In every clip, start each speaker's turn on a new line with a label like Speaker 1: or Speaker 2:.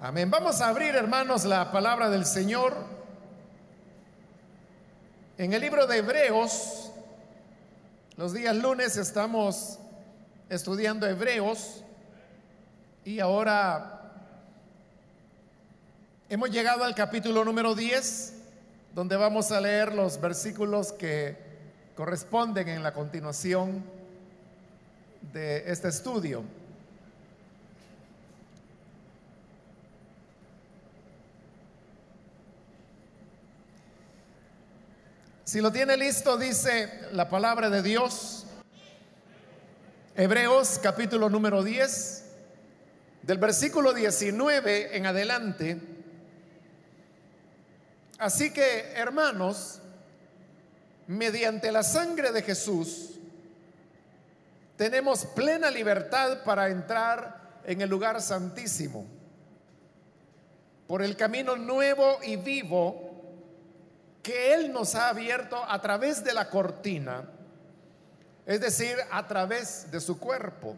Speaker 1: Amén. Vamos a abrir, hermanos, la palabra del Señor en el libro de Hebreos. Los días lunes estamos estudiando Hebreos y ahora hemos llegado al capítulo número 10, donde vamos a leer los versículos que corresponden en la continuación de este estudio. Si lo tiene listo, dice la palabra de Dios. Hebreos capítulo número 10, del versículo 19 en adelante. Así que, hermanos, mediante la sangre de Jesús, tenemos plena libertad para entrar en el lugar santísimo, por el camino nuevo y vivo que Él nos ha abierto a través de la cortina, es decir, a través de su cuerpo.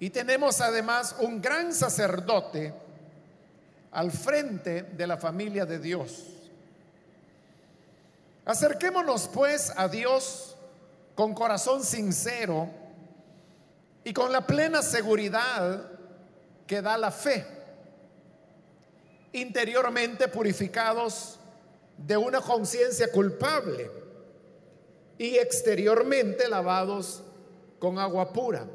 Speaker 1: Y tenemos además un gran sacerdote al frente de la familia de Dios. Acerquémonos pues a Dios con corazón sincero y con la plena seguridad que da la fe, interiormente purificados de una conciencia culpable y exteriormente lavados con agua pura.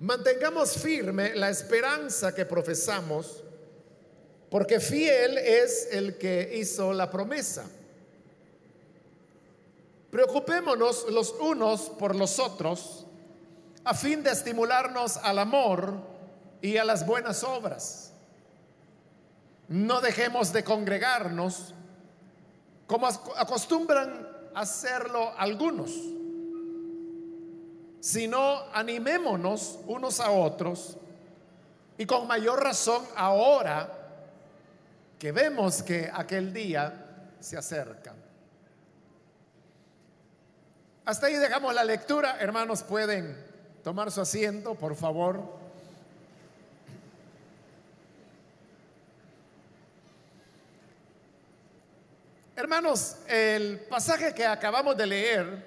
Speaker 1: Mantengamos firme la esperanza que profesamos, porque fiel es el que hizo la promesa. Preocupémonos los unos por los otros a fin de estimularnos al amor y a las buenas obras no dejemos de congregarnos como acostumbran hacerlo algunos, sino animémonos unos a otros y con mayor razón ahora que vemos que aquel día se acerca. Hasta ahí dejamos la lectura. Hermanos, pueden tomar su asiento, por favor. Hermanos, el pasaje que acabamos de leer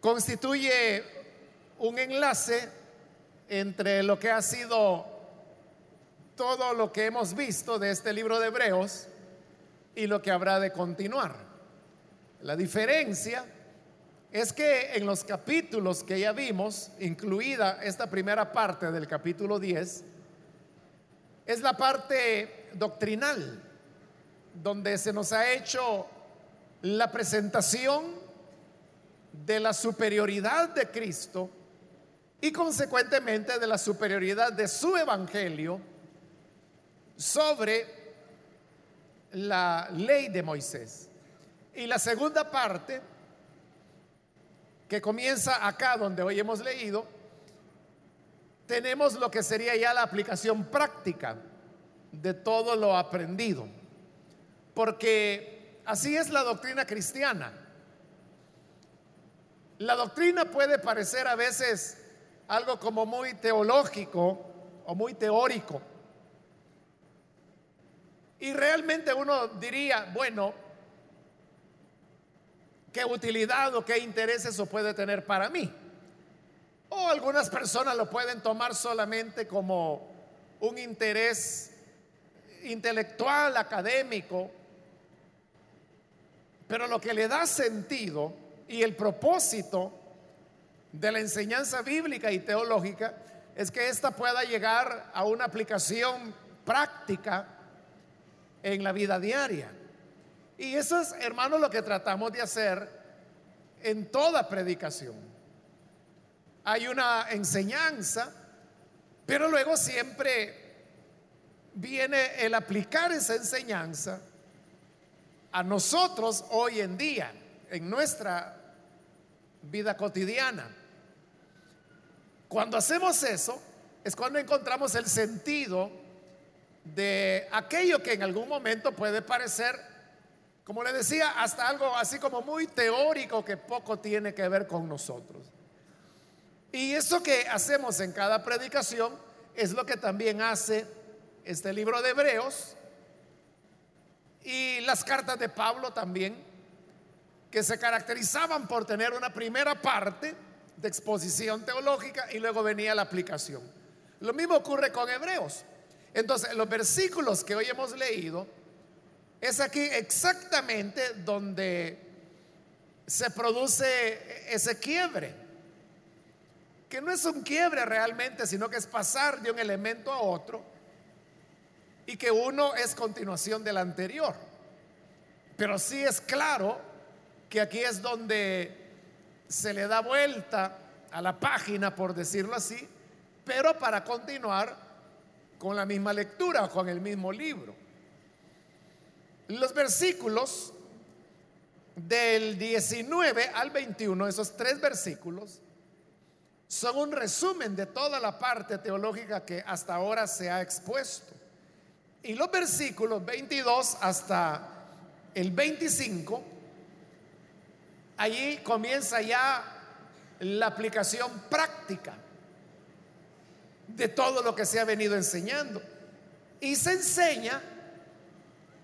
Speaker 1: constituye un enlace entre lo que ha sido todo lo que hemos visto de este libro de Hebreos y lo que habrá de continuar. La diferencia es que en los capítulos que ya vimos, incluida esta primera parte del capítulo 10, es la parte doctrinal donde se nos ha hecho la presentación de la superioridad de Cristo y consecuentemente de la superioridad de su evangelio sobre la ley de Moisés. Y la segunda parte, que comienza acá donde hoy hemos leído, tenemos lo que sería ya la aplicación práctica de todo lo aprendido porque así es la doctrina cristiana. La doctrina puede parecer a veces algo como muy teológico o muy teórico. Y realmente uno diría, bueno, ¿qué utilidad o qué interés eso puede tener para mí? O algunas personas lo pueden tomar solamente como un interés intelectual, académico, pero lo que le da sentido y el propósito de la enseñanza bíblica y teológica es que ésta pueda llegar a una aplicación práctica en la vida diaria. Y eso es, hermanos, lo que tratamos de hacer en toda predicación. Hay una enseñanza, pero luego siempre viene el aplicar esa enseñanza a nosotros hoy en día, en nuestra vida cotidiana. Cuando hacemos eso, es cuando encontramos el sentido de aquello que en algún momento puede parecer, como le decía, hasta algo así como muy teórico que poco tiene que ver con nosotros. Y eso que hacemos en cada predicación es lo que también hace este libro de Hebreos y las cartas de Pablo también, que se caracterizaban por tener una primera parte de exposición teológica y luego venía la aplicación. Lo mismo ocurre con Hebreos. Entonces, los versículos que hoy hemos leído es aquí exactamente donde se produce ese quiebre, que no es un quiebre realmente, sino que es pasar de un elemento a otro y que uno es continuación del anterior. Pero sí es claro que aquí es donde se le da vuelta a la página, por decirlo así, pero para continuar con la misma lectura con el mismo libro. Los versículos del 19 al 21, esos tres versículos, son un resumen de toda la parte teológica que hasta ahora se ha expuesto. Y los versículos 22 hasta el 25, allí comienza ya la aplicación práctica de todo lo que se ha venido enseñando. Y se enseña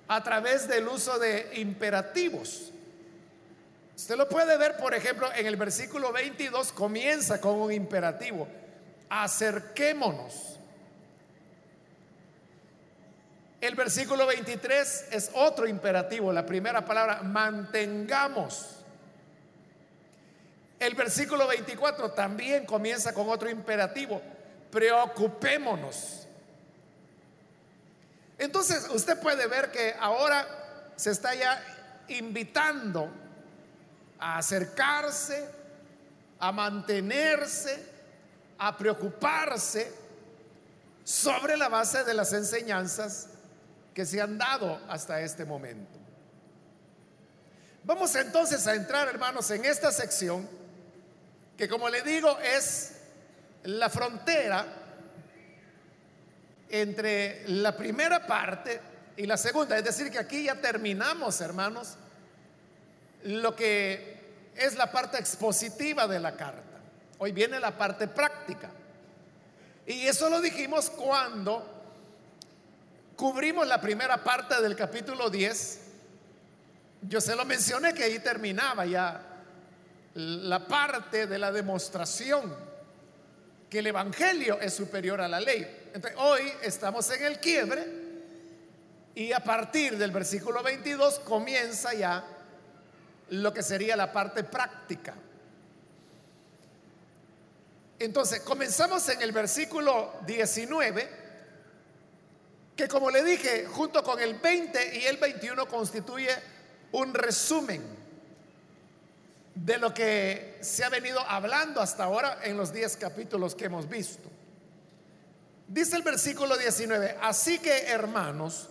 Speaker 1: a través del uso de imperativos. Usted lo puede ver, por ejemplo, en el versículo 22 comienza con un imperativo. Acerquémonos. El versículo 23 es otro imperativo, la primera palabra, mantengamos. El versículo 24 también comienza con otro imperativo, preocupémonos. Entonces usted puede ver que ahora se está ya invitando a acercarse, a mantenerse, a preocuparse sobre la base de las enseñanzas que se han dado hasta este momento. Vamos entonces a entrar, hermanos, en esta sección que, como le digo, es la frontera entre la primera parte y la segunda. Es decir, que aquí ya terminamos, hermanos, lo que es la parte expositiva de la carta. Hoy viene la parte práctica. Y eso lo dijimos cuando cubrimos la primera parte del capítulo 10, yo se lo mencioné que ahí terminaba ya la parte de la demostración que el Evangelio es superior a la ley. Entonces, hoy estamos en el quiebre y a partir del versículo 22 comienza ya lo que sería la parte práctica. Entonces, comenzamos en el versículo 19 que como le dije, junto con el 20 y el 21 constituye un resumen de lo que se ha venido hablando hasta ahora en los 10 capítulos que hemos visto. Dice el versículo 19, así que hermanos,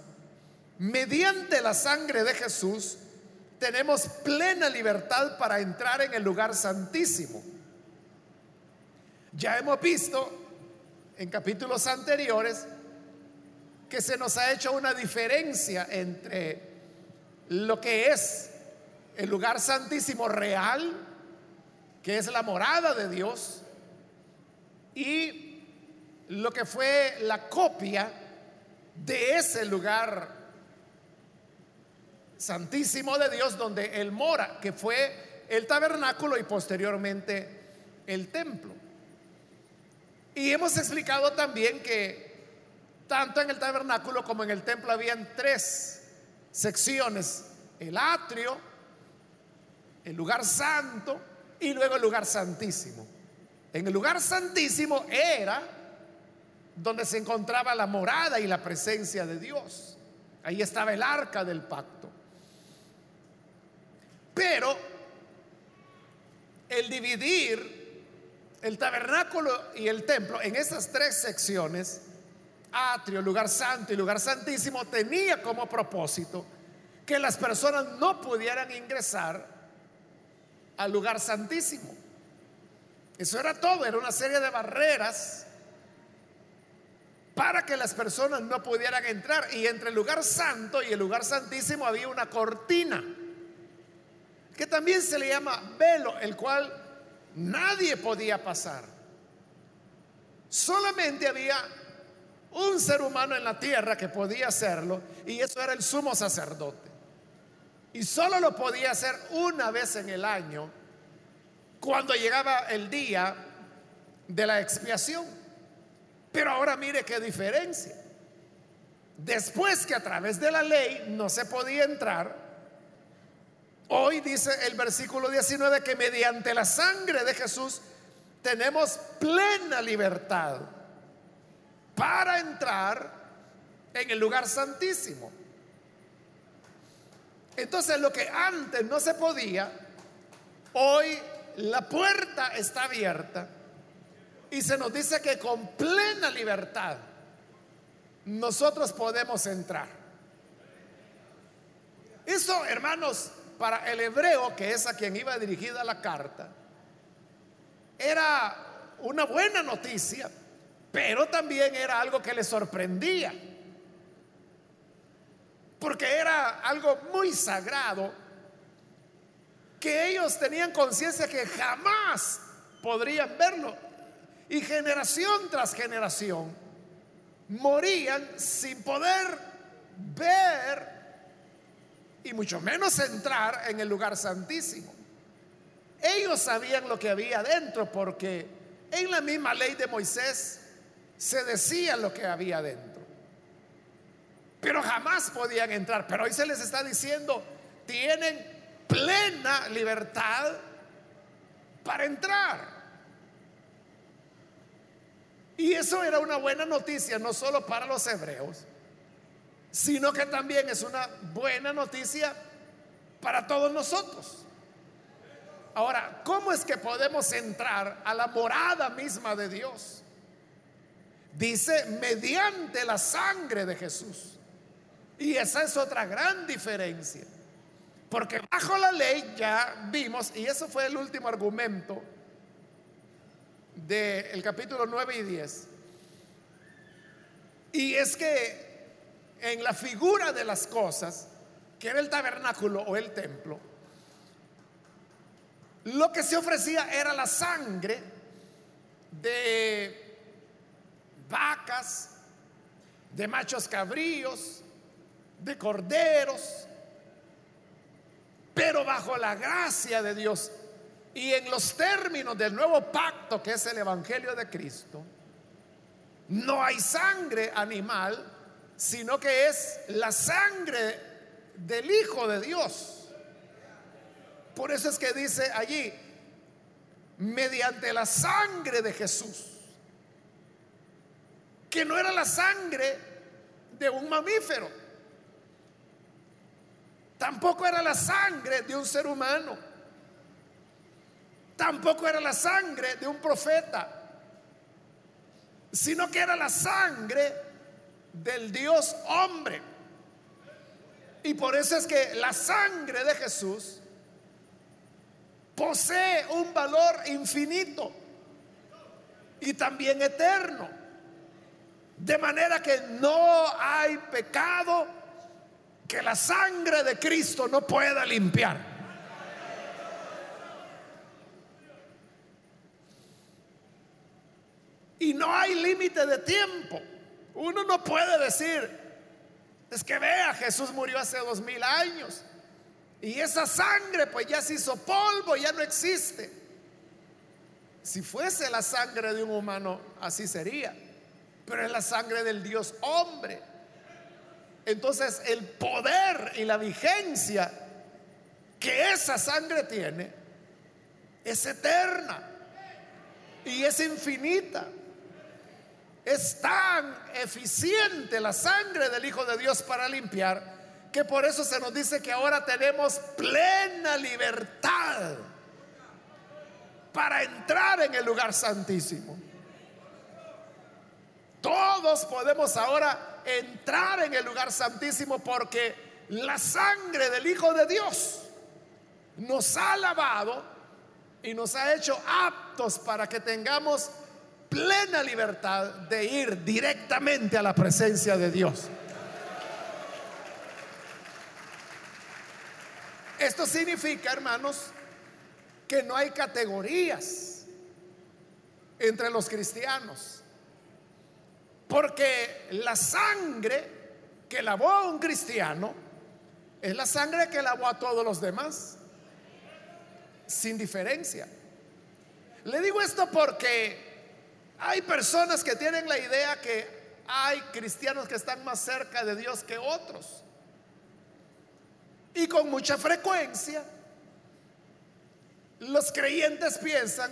Speaker 1: mediante la sangre de Jesús, tenemos plena libertad para entrar en el lugar santísimo. Ya hemos visto en capítulos anteriores que se nos ha hecho una diferencia entre lo que es el lugar santísimo real, que es la morada de Dios, y lo que fue la copia de ese lugar santísimo de Dios donde Él mora, que fue el tabernáculo y posteriormente el templo. Y hemos explicado también que tanto en el tabernáculo como en el templo habían tres secciones, el atrio, el lugar santo y luego el lugar santísimo. En el lugar santísimo era donde se encontraba la morada y la presencia de Dios. Ahí estaba el arca del pacto. Pero el dividir el tabernáculo y el templo en esas tres secciones atrio, lugar santo y lugar santísimo, tenía como propósito que las personas no pudieran ingresar al lugar santísimo. Eso era todo, era una serie de barreras para que las personas no pudieran entrar. Y entre el lugar santo y el lugar santísimo había una cortina, que también se le llama velo, el cual nadie podía pasar. Solamente había un ser humano en la tierra que podía hacerlo y eso era el sumo sacerdote. Y solo lo podía hacer una vez en el año cuando llegaba el día de la expiación. Pero ahora mire qué diferencia. Después que a través de la ley no se podía entrar, hoy dice el versículo 19 que mediante la sangre de Jesús tenemos plena libertad para entrar en el lugar santísimo. Entonces lo que antes no se podía, hoy la puerta está abierta y se nos dice que con plena libertad nosotros podemos entrar. Eso, hermanos, para el hebreo, que es a quien iba dirigida la carta, era una buena noticia, pero también era algo que le sorprendía, porque era algo muy sagrado, que ellos tenían conciencia que jamás podrían verlo, y generación tras generación morían sin poder ver y mucho menos entrar en el lugar santísimo. Ellos sabían lo que había dentro porque en la misma ley de Moisés se decía lo que había dentro. Pero jamás podían entrar. Pero hoy se les está diciendo, tienen plena libertad para entrar. Y eso era una buena noticia, no solo para los hebreos, sino que también es una buena noticia para todos nosotros. Ahora, ¿cómo es que podemos entrar a la morada misma de Dios? Dice, mediante la sangre de Jesús. Y esa es otra gran diferencia. Porque bajo la ley ya vimos, y eso fue el último argumento del capítulo 9 y 10. Y es que en la figura de las cosas, que era el tabernáculo o el templo, lo que se ofrecía era la sangre de vacas, de machos cabríos, de corderos, pero bajo la gracia de Dios y en los términos del nuevo pacto que es el Evangelio de Cristo, no hay sangre animal, sino que es la sangre del Hijo de Dios. Por eso es que dice allí, mediante la sangre de Jesús, que no era la sangre de un mamífero, tampoco era la sangre de un ser humano Tampoco era la sangre de un profeta, sino que era la sangre del Dios hombre. Y por eso es que la sangre de Jesús posee un valor infinito y también eterno. De manera que no hay pecado que la sangre de Cristo no pueda limpiar. Y no hay límite de tiempo. Uno no puede decir, es que vea, Jesús murió hace dos mil años. Y esa sangre pues ya se hizo polvo, ya no existe. Si fuese la sangre de un humano, así sería. Pero es la sangre del Dios hombre. Entonces el poder y la vigencia que esa sangre tiene es eterna y es infinita. Es tan eficiente la sangre del Hijo de Dios para limpiar que por eso se nos dice que ahora tenemos plena libertad para entrar en el lugar santísimo. Todos podemos ahora entrar en el lugar santísimo porque la sangre del Hijo de Dios nos ha lavado y nos ha hecho aptos para que tengamos plena libertad de ir directamente a la presencia de Dios. Esto significa, hermanos, que no hay categorías entre los cristianos. Porque la sangre que lavó a un cristiano es la sangre que lavó a todos los demás, sin diferencia. Le digo esto porque hay personas que tienen la idea que hay cristianos que están más cerca de Dios que otros. Y con mucha frecuencia los creyentes piensan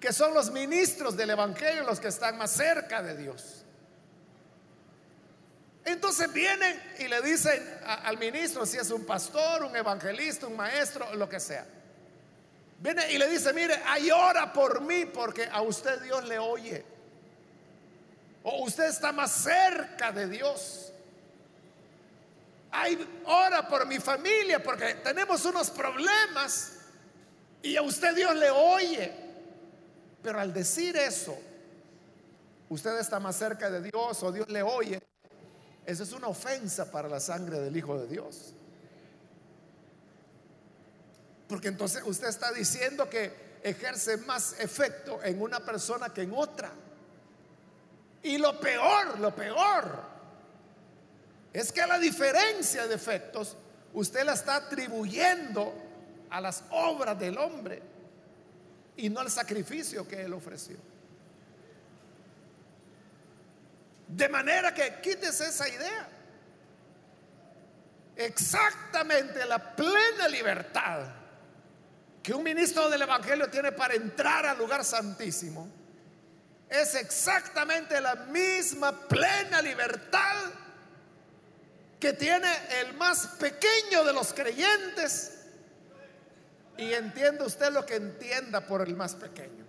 Speaker 1: que son los ministros del Evangelio los que están más cerca de Dios. Entonces vienen y le dicen al ministro, si es un pastor, un evangelista, un maestro, lo que sea. Viene y le dice, mire, hay ora por mí porque a usted Dios le oye. O usted está más cerca de Dios. Hay ora por mi familia porque tenemos unos problemas y a usted Dios le oye. Pero al decir eso, usted está más cerca de Dios o Dios le oye, esa es una ofensa para la sangre del Hijo de Dios. Porque entonces usted está diciendo que ejerce más efecto en una persona que en otra. Y lo peor, lo peor, es que la diferencia de efectos usted la está atribuyendo a las obras del hombre y no al sacrificio que él ofreció. De manera que quites esa idea. Exactamente la plena libertad que un ministro del Evangelio tiene para entrar al lugar santísimo es exactamente la misma plena libertad que tiene el más pequeño de los creyentes. Y entienda usted lo que entienda por el más pequeño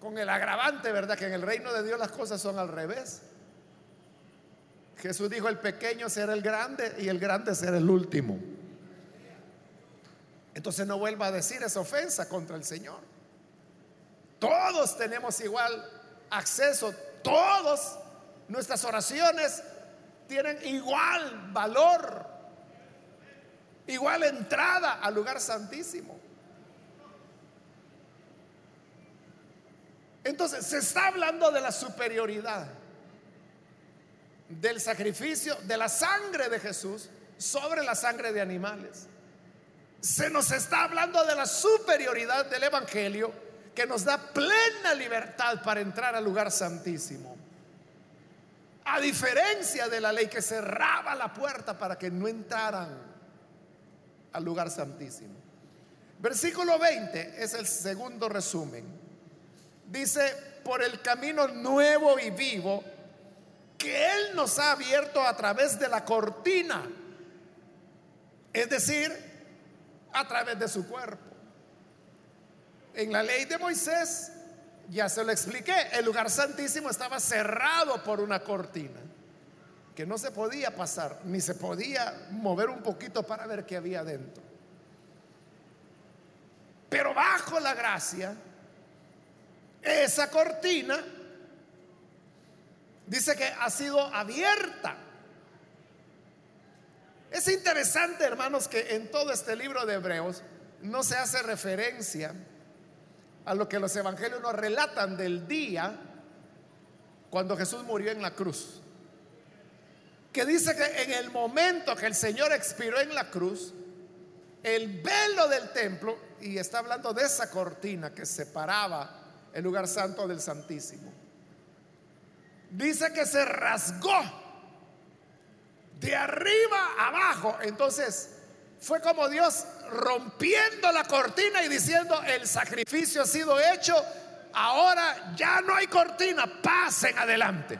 Speaker 1: con el agravante, ¿verdad? Que en el reino de Dios las cosas son al revés. Jesús dijo, el pequeño será el grande y el grande será el último. Entonces no vuelva a decir esa ofensa contra el Señor. Todos tenemos igual acceso, todos nuestras oraciones tienen igual valor, igual entrada al lugar santísimo. Entonces, se está hablando de la superioridad del sacrificio de la sangre de Jesús sobre la sangre de animales. Se nos está hablando de la superioridad del Evangelio que nos da plena libertad para entrar al lugar santísimo. A diferencia de la ley que cerraba la puerta para que no entraran al lugar santísimo. Versículo 20 es el segundo resumen. Dice, por el camino nuevo y vivo que Él nos ha abierto a través de la cortina. Es decir, a través de su cuerpo. En la ley de Moisés, ya se lo expliqué, el lugar santísimo estaba cerrado por una cortina, que no se podía pasar, ni se podía mover un poquito para ver qué había dentro. Pero bajo la gracia, esa cortina dice que ha sido abierta. Es interesante, hermanos, que en todo este libro de Hebreos no se hace referencia a lo que los evangelios nos relatan del día cuando Jesús murió en la cruz. Que dice que en el momento que el Señor expiró en la cruz, el velo del templo, y está hablando de esa cortina que separaba el lugar santo del Santísimo. Dice que se rasgó de arriba abajo. Entonces fue como Dios rompiendo la cortina y diciendo, el sacrificio ha sido hecho, ahora ya no hay cortina, pasen adelante.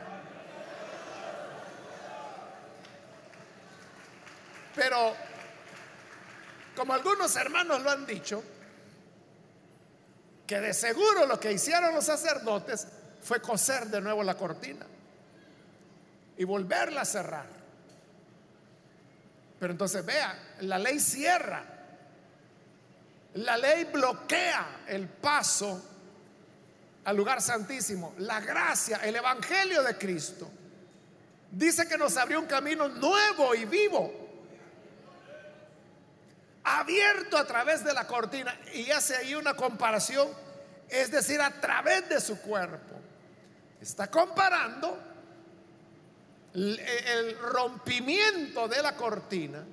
Speaker 1: Pero, como algunos hermanos lo han dicho, que de seguro lo que hicieron los sacerdotes fue coser de nuevo la cortina y volverla a cerrar. Pero entonces vea, la ley cierra, la ley bloquea el paso al lugar santísimo, la gracia, el Evangelio de Cristo. Dice que nos abrió un camino nuevo y vivo, abierto a través de la cortina y hace ahí una comparación, es decir, a través de su cuerpo. está comparando el rompimiento de la cortina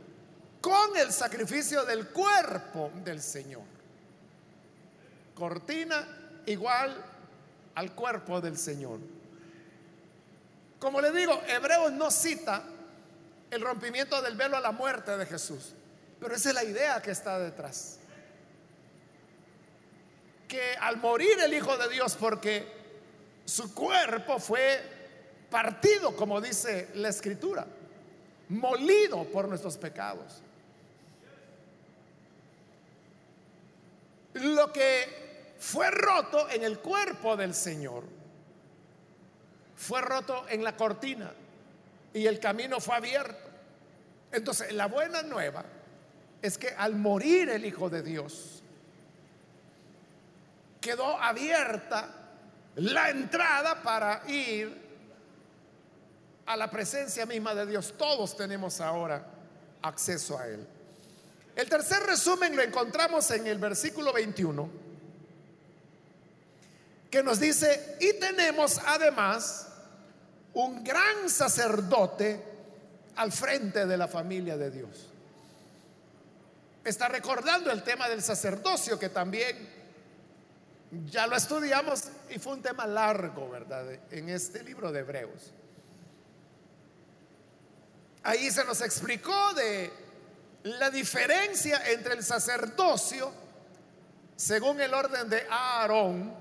Speaker 1: con el sacrificio del cuerpo del Señor. Cortina igual al cuerpo del Señor. Como le digo, Hebreos no cita el rompimiento del velo a la muerte de Jesús, pero esa es la idea que está detrás. Que al morir el Hijo de Dios, porque su cuerpo fue partido, como dice la Escritura, molido por nuestros pecados. Lo que fue roto en el cuerpo del Señor fue roto en la cortina y el camino fue abierto. Entonces, la buena nueva es que al morir el Hijo de Dios, quedó abierta la entrada para ir a la presencia misma de Dios. Todos tenemos ahora acceso a Él. El tercer resumen lo encontramos en el versículo 21, que nos dice, y tenemos además un gran sacerdote al frente de la familia de Dios. Está recordando el tema del sacerdocio que también ya lo estudiamos y fue un tema largo, ¿verdad? En este libro de Hebreos. Ahí se nos explicó de la diferencia entre el sacerdocio según el orden de Aarón,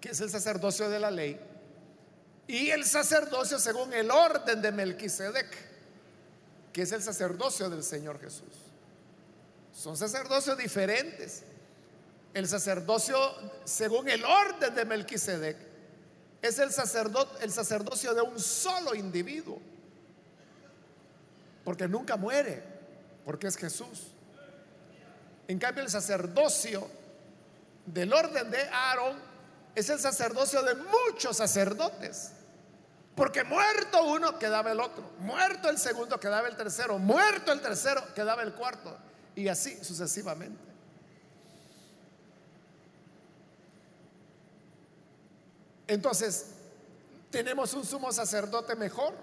Speaker 1: que es el sacerdocio de la ley, y el sacerdocio según el orden de Melquisedec, que es el sacerdocio del Señor Jesús. Son sacerdocios diferentes. El sacerdocio según el orden de Melquisedec es el, el sacerdocio de un solo individuo. Porque nunca muere, porque es Jesús. En cambio, el sacerdocio del orden de Aarón es el sacerdocio de muchos sacerdotes. Porque muerto uno quedaba el otro, muerto el segundo quedaba el tercero, muerto el tercero quedaba el cuarto, y así sucesivamente. Entonces, ¿tenemos un sumo sacerdote mejor?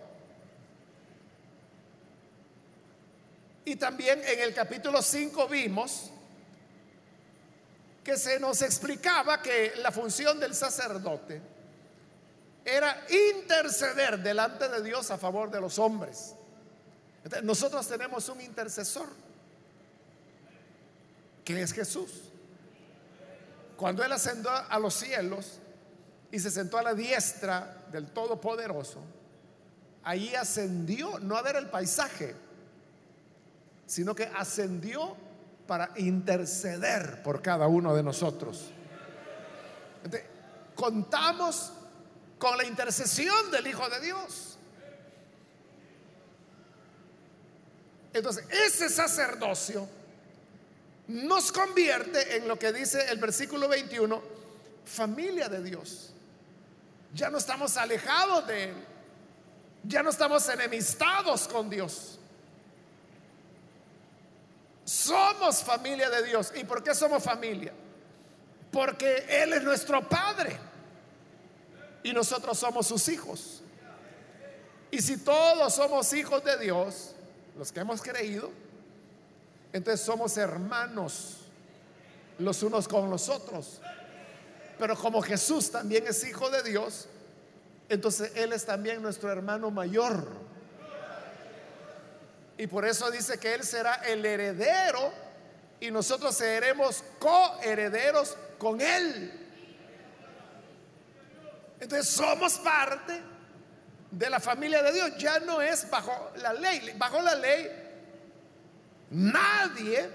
Speaker 1: Y también en el capítulo 5 vimos que se nos explicaba que la función del sacerdote era interceder delante de Dios a favor de los hombres. nosotros tenemos un intercesor, que es Jesús. Cuando Él ascendió a los cielos, y se sentó a la diestra del Todopoderoso, ahí ascendió, no a ver el paisaje, sino que ascendió para interceder por cada uno de nosotros. contamos con la intercesión del Hijo de Dios. Entonces, ese sacerdocio nos convierte en lo que dice el versículo 21, familia de Dios. Ya no estamos alejados de Él. Ya no estamos enemistados con Dios. Somos familia de Dios. ¿Y por qué somos familia? Porque Él es nuestro Padre. Y nosotros somos sus hijos. Y si todos somos hijos de Dios, los que hemos creído, entonces somos hermanos los unos con los otros. Pero como Jesús también es hijo de Dios, entonces Él es también nuestro hermano mayor. Y por eso dice que Él será el heredero y nosotros seremos coherederos con Él. Entonces somos parte de la familia de Dios. Ya no es bajo la ley. Bajo la ley nadie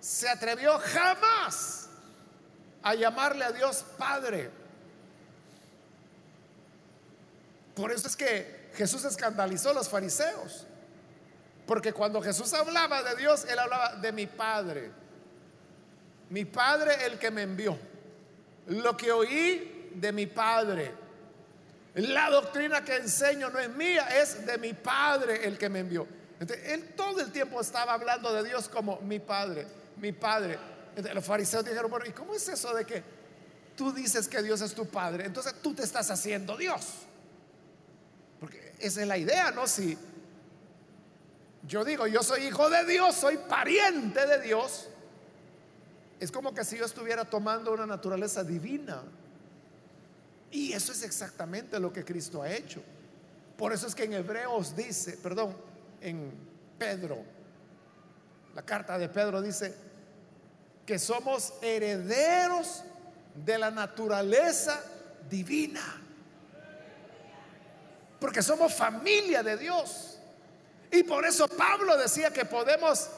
Speaker 1: se atrevió jamás a llamarle a Dios Padre. Por eso es que Jesús escandalizó a los fariseos. Porque cuando Jesús hablaba de Dios, él hablaba de mi Padre. Mi Padre el que me envió. Lo que oí de mi Padre. La doctrina que enseño no es mía, es de mi Padre el que me envió. Entonces, él todo el tiempo estaba hablando de Dios como mi Padre, mi Padre los fariseos dijeron, bueno, ¿y cómo es eso de que tú dices que Dios es tu Padre, entonces tú te estás haciendo Dios. Porque esa es la idea, ¿no? Si yo digo, yo soy hijo de Dios, soy pariente de Dios, es como que si yo estuviera tomando una naturaleza divina. Y eso es exactamente lo que Cristo ha hecho. Por eso es que en Hebreos dice, perdón, en Pedro, la carta de Pedro dice que somos herederos de la naturaleza divina. Porque somos familia de Dios. Y por eso Pablo decía que podemos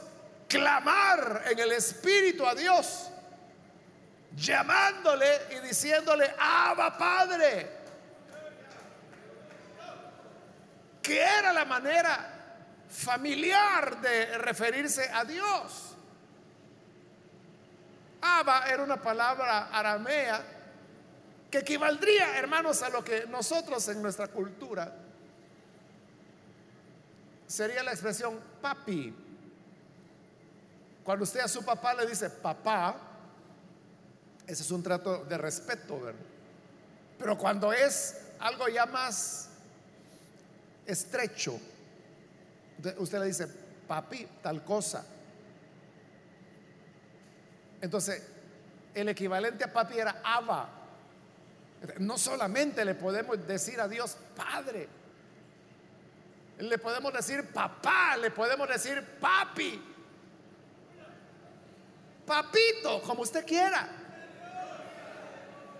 Speaker 1: clamar en el Espíritu a Dios, llamándole y diciéndole, Abba Padre, que era la manera familiar de referirse a Dios. Abba era una palabra aramea que equivaldría, hermanos, a lo que nosotros en nuestra cultura sería la expresión papi. Cuando usted a su papá le dice papá, ese es un trato de respeto, ¿verdad? Pero cuando es algo ya más estrecho, usted le dice papi, tal cosa. Entonces, el equivalente a papi era Abba. No solamente le podemos decir a Dios Padre, le podemos decir papá, le podemos decir papi, papito, como usted quiera.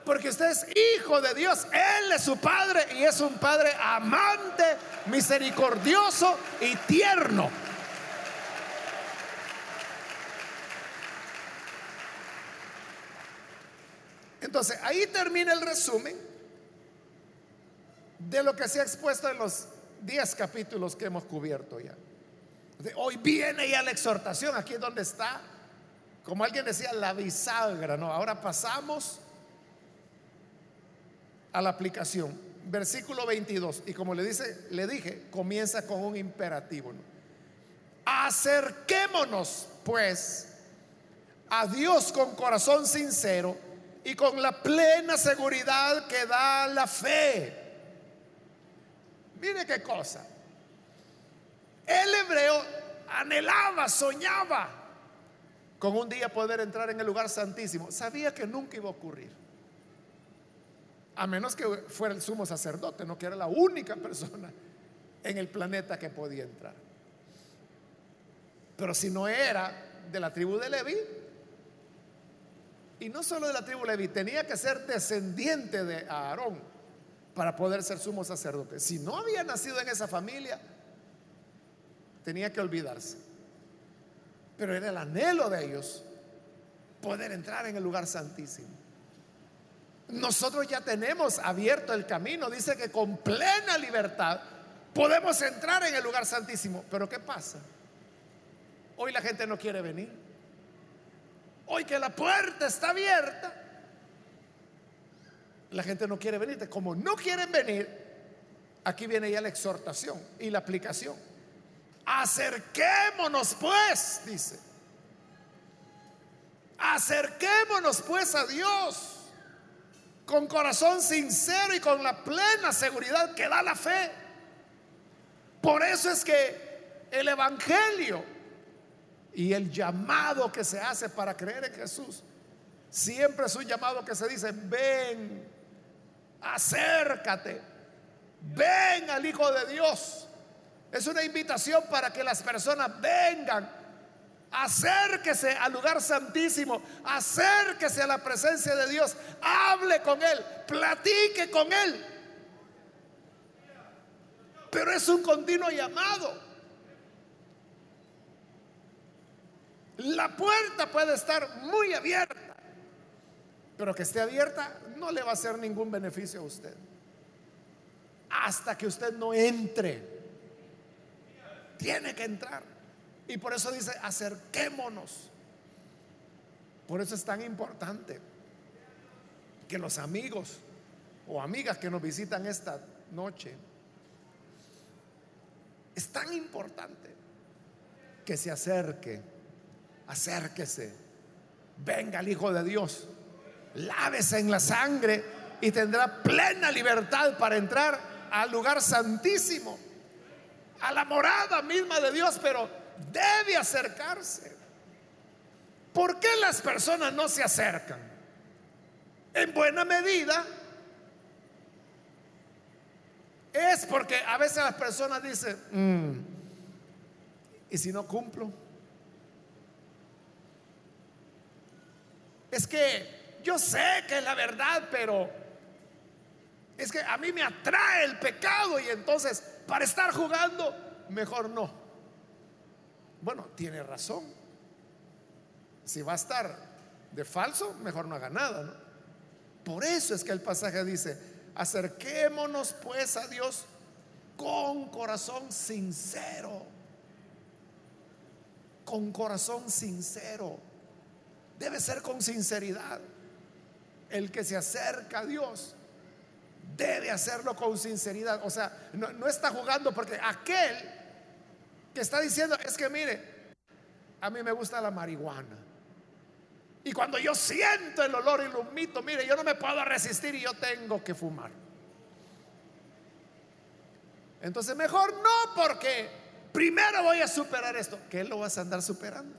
Speaker 1: Porque usted es hijo de Dios, Él es su Padre y es un Padre amante, misericordioso y tierno. Entonces, ahí termina el resumen de lo que se ha expuesto en los 10 capítulos que hemos cubierto ya. hoy viene ya la exhortación, aquí es donde está, como alguien decía, la bisagra, ¿no? Ahora pasamos a la aplicación. Versículo 22, y como le dice, le dije, comienza con un imperativo. Acerquémonos, pues, a Dios con corazón sincero y con la plena seguridad que da la fe. Mire qué cosa. El hebreo anhelaba, soñaba con un día poder entrar en el lugar santísimo. Sabía que nunca iba a ocurrir. A menos que fuera el sumo sacerdote, no que era la única persona en el planeta que podía entrar. Pero si no era de la tribu de Leví, y no solo de la tribu Leví, tenía que ser descendiente de Aarón para poder ser sumo sacerdote. Si no había nacido en esa familia, tenía que olvidarse. Pero era el anhelo de ellos poder entrar en el lugar santísimo. Nosotros ya tenemos abierto el camino. Dice que con plena libertad podemos entrar en el lugar santísimo. Pero ¿qué pasa? Hoy la gente no quiere venir. Hoy que la puerta está abierta, la gente no quiere venir. Como no quieren venir, aquí viene ya la exhortación y la aplicación. Acerquémonos pues, dice. Acerquémonos pues a Dios con corazón sincero y con la plena seguridad que da la fe. Por eso es que el Evangelio y el llamado que se hace para creer en Jesús, siempre es un llamado que se dice, ven, acércate, ven al Hijo de Dios. Es una invitación para que las personas vengan, acérquese al lugar santísimo, acérquese a la presencia de Dios, hable con Él, platique con Él. Pero es un continuo llamado. La puerta puede estar muy abierta, pero que esté abierta no le va a hacer ningún beneficio a usted. Hasta que usted no entre, tiene que entrar. Y por eso dice, acerquémonos. Por eso es tan importante que los amigos o amigas que nos visitan esta noche, es tan importante que se acerque acérquese, venga el Hijo de Dios, lávese en la sangre y tendrá plena libertad para entrar al lugar santísimo, a la morada misma de Dios, pero debe acercarse. ¿Por qué las personas no se acercan? En buena medida es porque a veces las personas dicen, mm, ¿y si no cumplo? Es que yo sé que es la verdad, pero es que a mí me atrae el pecado y entonces para estar jugando, mejor no. Bueno, tiene razón. Si va a estar de falso, mejor no haga nada. Por eso es que el pasaje dice, acerquémonos pues a Dios con corazón sincero. Con corazón sincero. Debe ser con sinceridad. El que se acerca a Dios debe hacerlo con sinceridad. O sea, no, está jugando porque aquel que está diciendo es que mire, a mí me gusta la marihuana. Y cuando yo siento el olor y lo mito, mire, yo no me puedo resistir y yo tengo que fumar. Entonces mejor no porque primero voy a superar esto. ¿Qué lo vas a andar superando?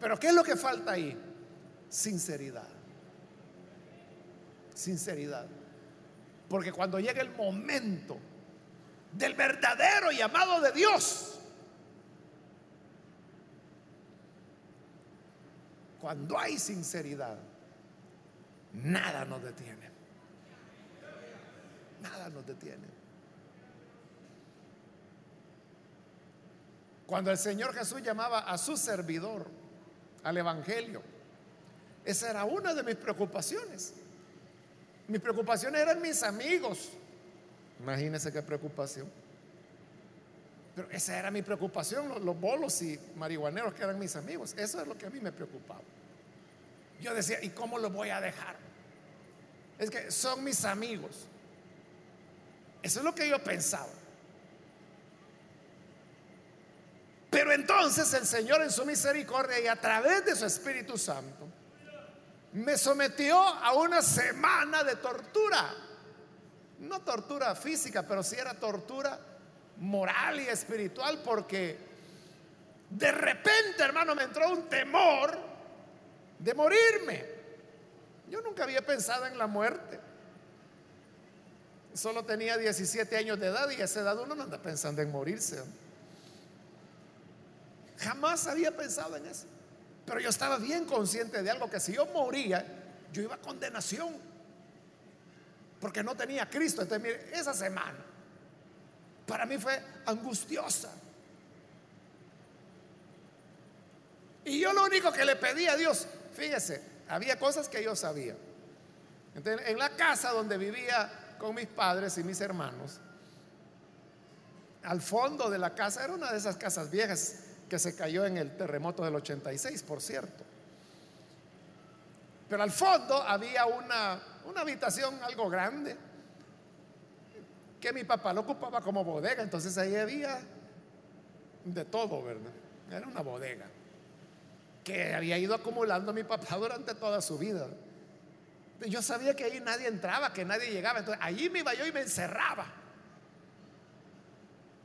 Speaker 1: Pero ¿qué es lo que falta ahí? Sinceridad. Sinceridad. Porque cuando llega el momento del verdadero llamado de Dios, cuando hay sinceridad, nada nos detiene. Nada nos detiene. Cuando el Señor Jesús llamaba a su servidor, al Evangelio. Esa era una de mis preocupaciones. Mis preocupaciones eran mis amigos. Imagínense qué preocupación. Pero esa era mi preocupación, los, los, bolos y marihuaneros que eran mis amigos. Eso es lo que a mí me preocupaba. Yo decía, ¿y cómo los voy a dejar? Es que son mis amigos. Eso es lo que yo pensaba. Pero entonces el Señor en su misericordia y a través de su Espíritu Santo me sometió a una semana de tortura. No tortura física, pero sí era tortura moral y espiritual porque de repente, hermano, me entró un temor de morirme. Yo nunca había pensado en la muerte. Solo tenía 17 años de edad y a esa edad uno no anda pensando en morirse. Jamás había pensado en eso. Pero yo estaba bien consciente de algo, que si yo moría, yo iba a condenación. Porque no tenía Cristo. Entonces, mire, esa semana para mí fue angustiosa. Y yo lo único que le pedí a Dios, fíjese, había cosas que yo sabía. Entonces, en la casa donde vivía con mis padres y mis hermanos, al fondo de la casa, era una de esas casas viejas, que se cayó en el terremoto del 86, por cierto. Pero al fondo había una, una habitación algo grande que mi papá lo ocupaba como bodega, entonces ahí había de todo, ¿verdad? Era una bodega que había ido acumulando mi papá durante toda su vida. Yo sabía que ahí nadie entraba, que nadie llegaba, entonces allí me iba yo y me encerraba.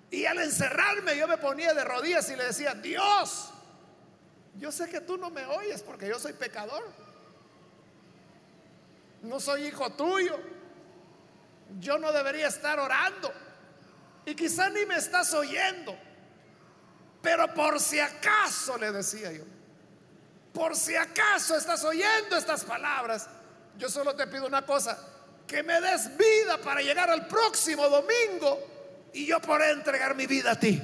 Speaker 1: Y al encerrarme yo me ponía de rodillas y le decía, Dios, yo sé que tú no me oyes porque yo soy pecador. No soy hijo tuyo. Yo no debería estar orando. Y quizá ni me estás oyendo. Pero por si acaso, le decía yo, por si acaso estás oyendo estas palabras, yo solo te pido una cosa, que me des vida para llegar al próximo domingo y yo podré entregar mi vida a ti.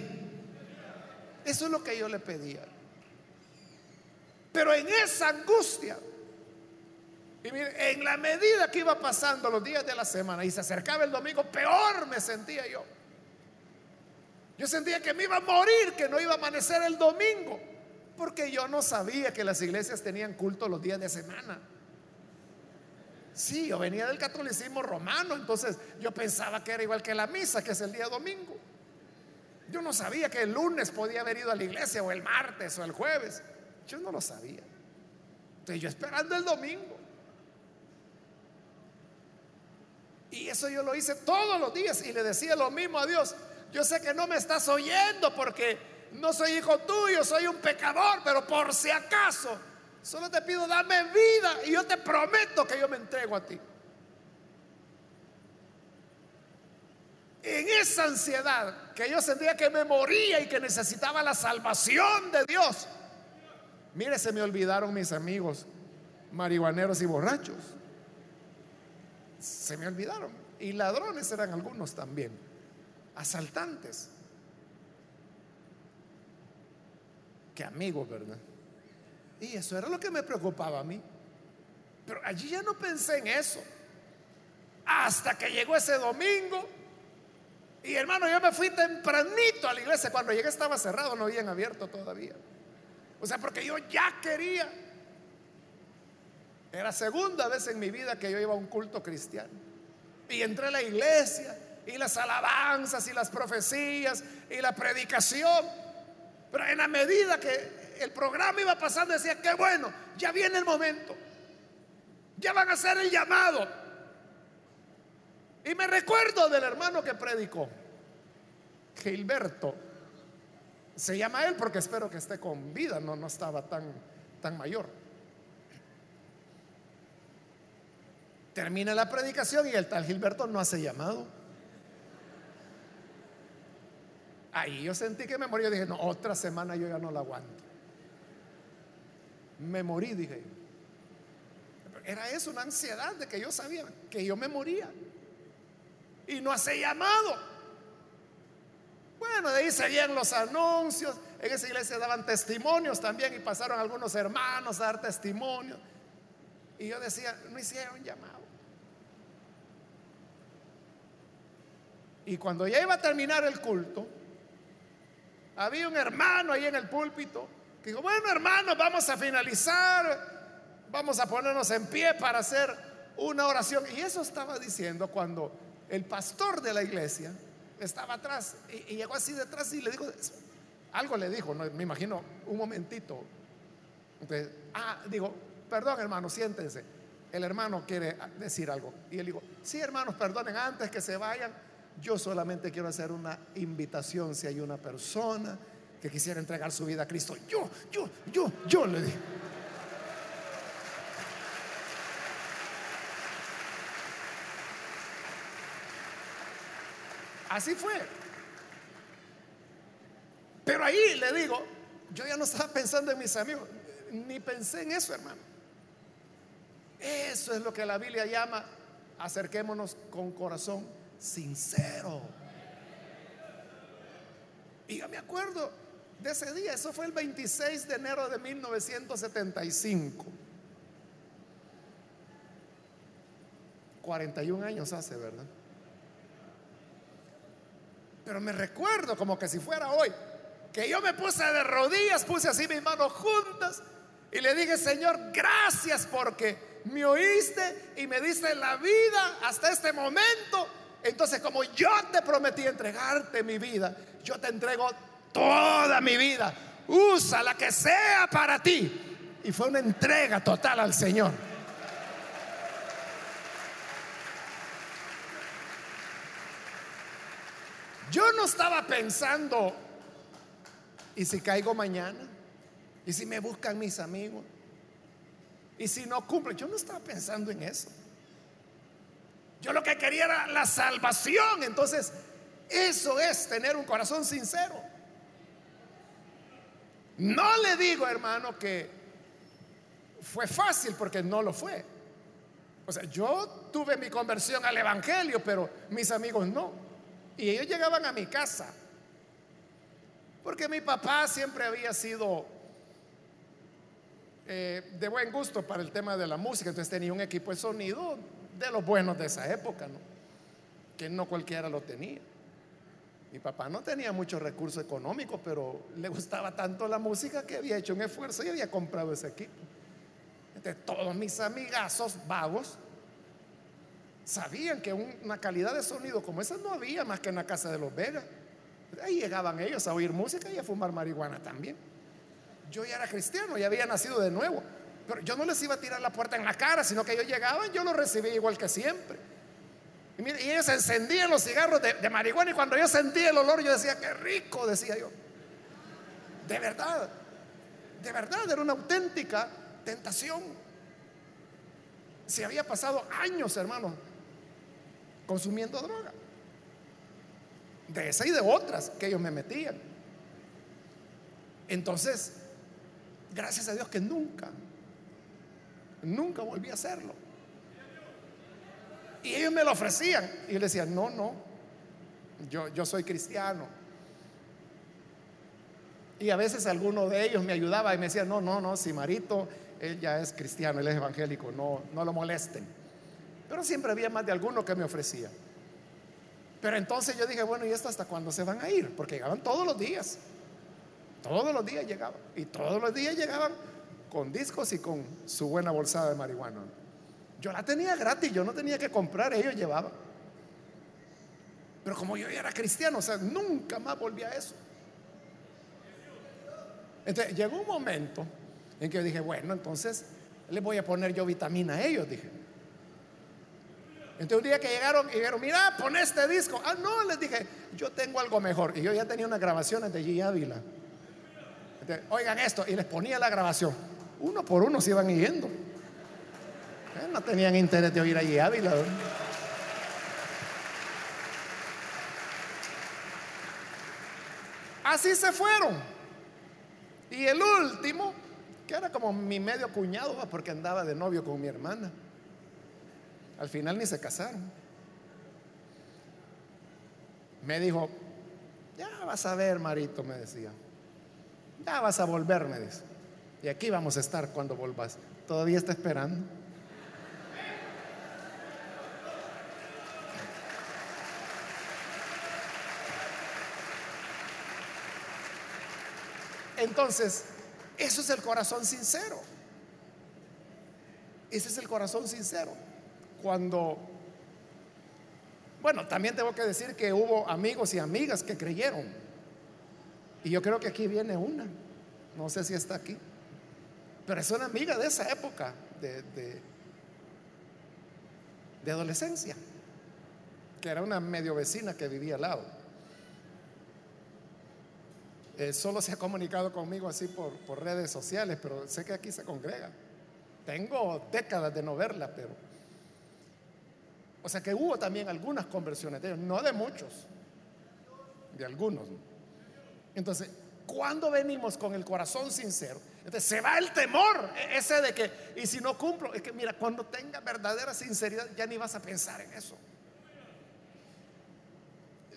Speaker 1: Eso es lo que yo le pedía. Pero en esa angustia, y mire, en la medida que iba pasando los días de la semana y se acercaba el domingo, peor me sentía yo. Yo sentía que me iba a morir, que no iba a amanecer el domingo, porque yo no sabía que las iglesias tenían culto los días de semana. Sí, yo venía del catolicismo romano, entonces yo pensaba que era igual que la misa, que es el día domingo. Yo no sabía que el lunes podía haber ido a la iglesia o el martes o el jueves. Yo no lo sabía. Estoy yo esperando el domingo. Y eso yo lo hice todos los días y le decía lo mismo a Dios. Yo sé que no me estás oyendo porque no soy hijo tuyo, soy un pecador, pero por si acaso, solo te pido dame vida y yo te prometo que yo me entrego a ti. En esa ansiedad que yo sentía que me moría y que necesitaba la salvación de Dios. Mire, se me olvidaron mis amigos marihuaneros y borrachos. Se me olvidaron. Y ladrones eran algunos también. Asaltantes. Qué amigos, ¿verdad? Y eso era lo que me preocupaba a mí. Pero allí ya no pensé en eso. Hasta que llegó ese domingo. Y hermano, yo me fui tempranito a la iglesia. Cuando llegué estaba cerrado, no habían abierto todavía. O sea, porque yo ya quería era segunda vez en mi vida que yo iba a un culto cristiano. Y entré a la iglesia y las alabanzas y las profecías y la predicación. Pero en la medida que el programa iba pasando decía, qué bueno, ya viene el momento. Ya van a hacer el llamado. Y me recuerdo del hermano que predicó, Gilberto. Se llama él porque espero que esté con vida, no, no estaba tan, tan mayor. Termina la predicación y el tal Gilberto no hace llamado. Ahí yo sentí que me morí. Yo dije, no, otra semana yo ya no la aguanto. Me morí, dije. Era eso, una ansiedad de que yo sabía que yo me moría. Y no hace llamado. Bueno, de ahí seguían los anuncios. En esa iglesia daban testimonios también y pasaron algunos hermanos a dar testimonio. Y yo decía, no hicieron llamado. Y cuando ya iba a terminar el culto, había un hermano ahí en el púlpito que dijo, bueno hermanos, vamos a finalizar, vamos a ponernos en pie para hacer una oración. Y eso estaba diciendo cuando el pastor de la iglesia estaba atrás y, llegó así detrás y le dijo, algo le dijo, no, me imagino, un momentito. Entonces, ah, digo, perdón hermano, siéntense. El hermano quiere decir algo. Y él dijo, sí hermanos, perdonen antes que se vayan yo solamente quiero hacer una invitación si hay una persona que quisiera entregar su vida a Cristo. Yo, yo, yo, yo le dije. Así fue. Pero ahí le digo, yo ya no estaba pensando en mis amigos, ni pensé en eso, hermano. Eso es lo que la Biblia llama acerquémonos con corazón sincero. Y yo me acuerdo de ese día, eso fue el 26 de enero de 1975. 41 años hace, ¿verdad? Pero me recuerdo como que si fuera hoy, que yo me puse de rodillas, puse así mis manos juntas y le dije, Señor, gracias porque me oíste y me diste la vida hasta este momento entonces, como yo te prometí entregarte mi vida, yo te entrego toda mi vida. Usa la que sea para ti. Y fue una entrega total al Señor. Yo no estaba pensando, ¿y si caigo mañana? ¿Y si me buscan mis amigos? ¿Y si no cumple? Yo no estaba pensando en eso. Yo lo que quería era la salvación. Entonces, eso es tener un corazón sincero. No le digo, hermano, que fue fácil porque no lo fue. O sea, yo tuve mi conversión al Evangelio, pero mis amigos no. Y ellos llegaban a mi casa. Porque mi papá siempre había sido eh, de buen gusto para el tema de la música. Entonces tenía un equipo de sonido de los buenos de esa época, ¿no? que no cualquiera lo tenía. Mi papá no tenía mucho recurso económico, pero le gustaba tanto la música que había hecho un esfuerzo y había comprado ese equipo. Entonces, todos mis amigazos vagos sabían que una calidad de sonido como esa no había más que en la casa de los Vegas. Ahí llegaban ellos a oír música y a fumar marihuana también. Yo ya era cristiano, ya había nacido de nuevo. Pero yo no les iba a tirar la puerta en la cara, sino que ellos llegaban, yo los recibía igual que siempre. Y, ellos encendían los cigarros de, marihuana y cuando yo sentía el olor yo decía, qué rico, decía yo. De verdad, de verdad, era una auténtica tentación. Se había pasado años, hermano, consumiendo droga. De esa y de otras que ellos me metían. Entonces, gracias a Dios que nunca, nunca volví a hacerlo. Y ellos me lo ofrecían. Y yo les decía, no, no, yo, yo soy cristiano. Y a veces alguno de ellos me ayudaba y me decía, no, no, no, si Marito, él ya es cristiano, él es evangélico, no, no lo molesten. Pero siempre había más de alguno que me ofrecía. Pero entonces yo dije, bueno, ¿y esto hasta cuándo se van a ir? Porque llegaban todos los días. Todos los días llegaban. Y todos los días llegaban con discos y con su buena bolsada de marihuana. Yo la tenía gratis, yo no tenía que comprar, ellos llevaban. Pero como yo ya era cristiano, o sea, nunca más volví a eso. Entonces llegó un momento en que yo dije, bueno, entonces les voy a poner yo vitamina a ellos, dije. Entonces un día que llegaron y dijeron, mira, pon este disco. Ah, no, les dije, yo tengo algo mejor. Y yo ya tenía unas grabaciones de G. Ávila. Oigan esto, y les ponía la grabación. Uno por uno se iban yendo. Eh, no tenían interés de oír a G. Ávila. Así se fueron. Y el último, que era como mi medio cuñado, porque andaba de novio con mi hermana. Al final ni se casaron. Me dijo, ya vas a ver, Marito, me decía. Ya vas a volver, me dice. Y aquí vamos a estar cuando volvas. Todavía está esperando. Entonces, eso es el corazón sincero. Ese es el corazón sincero. Cuando, bueno, también tengo que decir que hubo amigos y amigas que creyeron. Y yo creo que aquí viene una. No sé si está aquí. Pero es una amiga de esa época, de, de, adolescencia, que era una medio vecina que vivía al lado. Eh, solo se ha comunicado conmigo así por, por, redes sociales, pero sé que aquí se congrega. Tengo décadas de no verla, pero... O sea que hubo también algunas conversiones de ellos, no de muchos, de algunos. Entonces, cuando venimos con el corazón sincero, entonces se va el temor, e, ese de que, y si no cumplo, es que mira, cuando tenga verdadera sinceridad, ya ni vas a pensar en eso.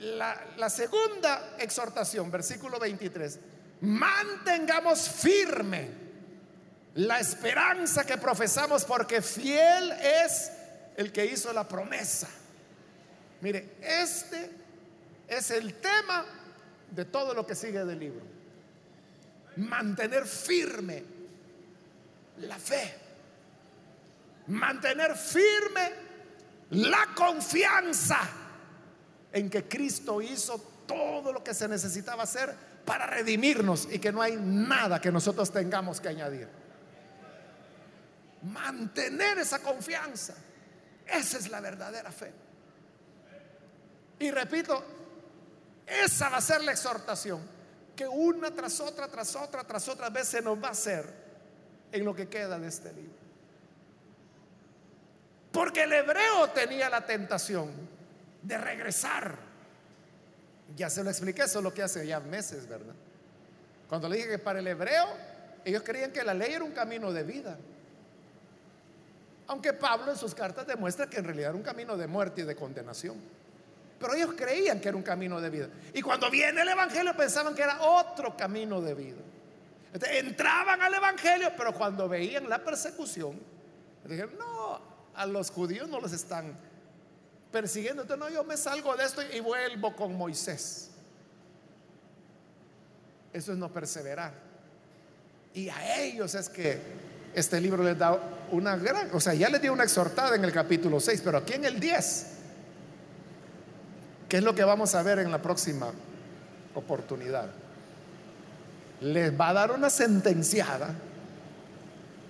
Speaker 1: La, segunda exhortación, versículo 23, mantengamos firme la esperanza que profesamos porque fiel es el que hizo la promesa. Mire, este es el tema de todo lo que sigue del libro. Mantener firme la fe. Mantener firme la confianza en que Cristo hizo todo lo que se necesitaba hacer para redimirnos y que no hay nada que nosotros tengamos que añadir. Mantener esa confianza. Esa es la verdadera fe. Y repito, esa va a ser la exhortación que una tras otra, tras otra, tras otra vez se nos va a hacer en lo que queda de este libro. Porque el hebreo tenía la tentación de regresar. Ya se lo expliqué, eso es lo que hace ya meses, ¿verdad? Cuando le dije que para el hebreo, ellos creían que la ley era un camino de vida. Aunque Pablo en sus cartas demuestra que en realidad era un camino de muerte y de condenación. Pero ellos creían que era un camino de vida. Y cuando viene el Evangelio pensaban que era otro camino de vida. entraban al Evangelio, pero cuando veían la persecución, dijeron, no, a los judíos no los están persiguiendo. Entonces, no, yo me salgo de esto y vuelvo con Moisés. Eso es no perseverar. Y a ellos es que este libro les da una gran, o sea, ya les dio una exhortada en el capítulo 6, pero aquí en el 10, ¿qué es lo que vamos a ver en la próxima oportunidad? Les va a dar una sentenciada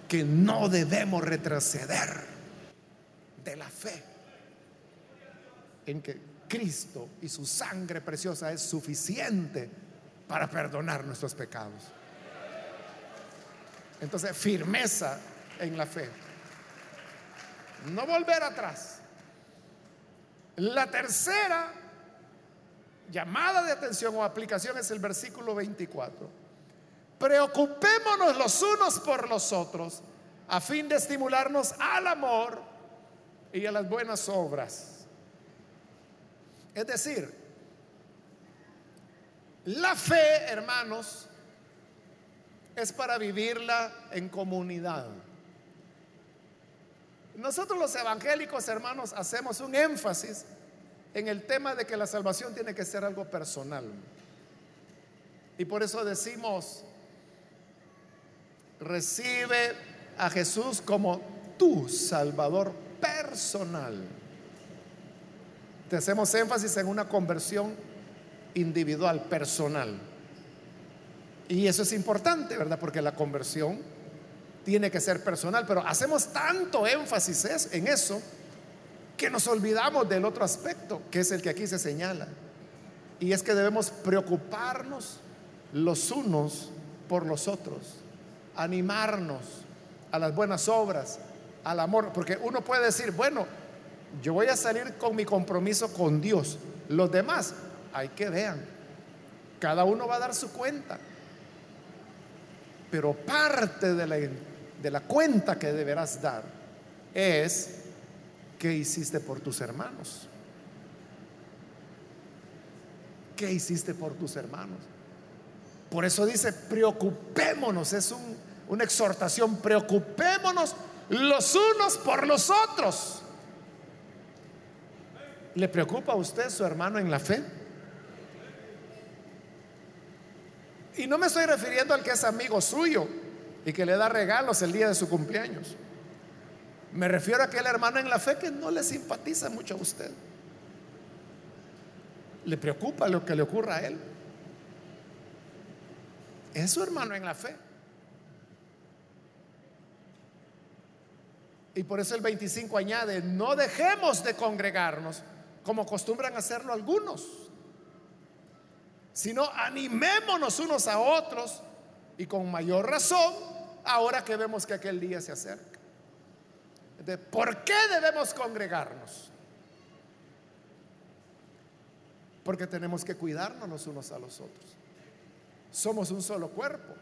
Speaker 1: que no debemos retroceder de la fe en que Cristo y su sangre preciosa es suficiente para perdonar nuestros pecados. Entonces, firmeza en la fe. No volver atrás. La tercera llamada de atención o aplicación es el versículo 24. Preocupémonos los unos por los otros a fin de estimularnos al amor y a las buenas obras. Es decir, la fe, hermanos, es para vivirla en comunidad. Nosotros los evangélicos, hermanos, hacemos un énfasis en el tema de que la salvación tiene que ser algo personal. Y por eso decimos, recibe a Jesús como tu Salvador personal. Te hacemos énfasis en una conversión individual, personal. Y eso es importante, ¿verdad? Porque la conversión tiene que ser personal, pero hacemos tanto énfasis en eso que nos olvidamos del otro aspecto, que es el que aquí se señala. Y es que debemos preocuparnos los unos por los otros, animarnos a las buenas obras, al amor, porque uno puede decir, bueno, yo voy a salir con mi compromiso con Dios, los demás, hay que vean, cada uno va a dar su cuenta, pero parte de la, de la cuenta que deberás dar es ¿Qué hiciste por tus hermanos? ¿Qué hiciste por tus hermanos? Por eso dice, preocupémonos, es una exhortación, preocupémonos los unos por los otros. ¿Le preocupa a usted su hermano en la fe? Y no me estoy refiriendo al que es amigo suyo y que le da regalos el día de su cumpleaños. Me refiero a aquel hermano en la fe que no le simpatiza mucho a usted. Le preocupa lo que le ocurra a él. Es su hermano en la fe. Y por eso el 25 añade, no dejemos de congregarnos como acostumbran hacerlo algunos, sino animémonos unos a otros y con mayor razón ahora que vemos que aquel día se acerca. ¿Por qué debemos congregarnos? Porque tenemos que cuidarnos los unos a los otros. Somos un solo cuerpo.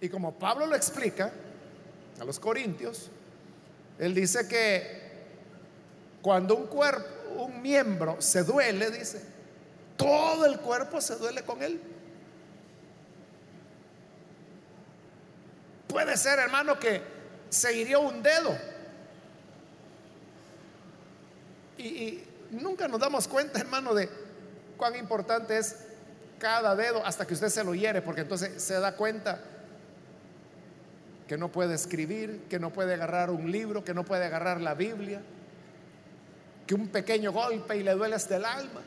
Speaker 1: Y como Pablo lo explica a los corintios, él dice que cuando un cuerpo, un miembro se duele, dice, todo el cuerpo se duele con él. Puede ser, hermano, que se hirió un dedo. Y, nunca nos damos cuenta, hermano, de cuán importante es cada dedo hasta que usted se lo hiere, porque entonces se da cuenta que no puede escribir, que no puede agarrar un libro, que no puede agarrar la Biblia, que un pequeño golpe y le duele hasta el alma.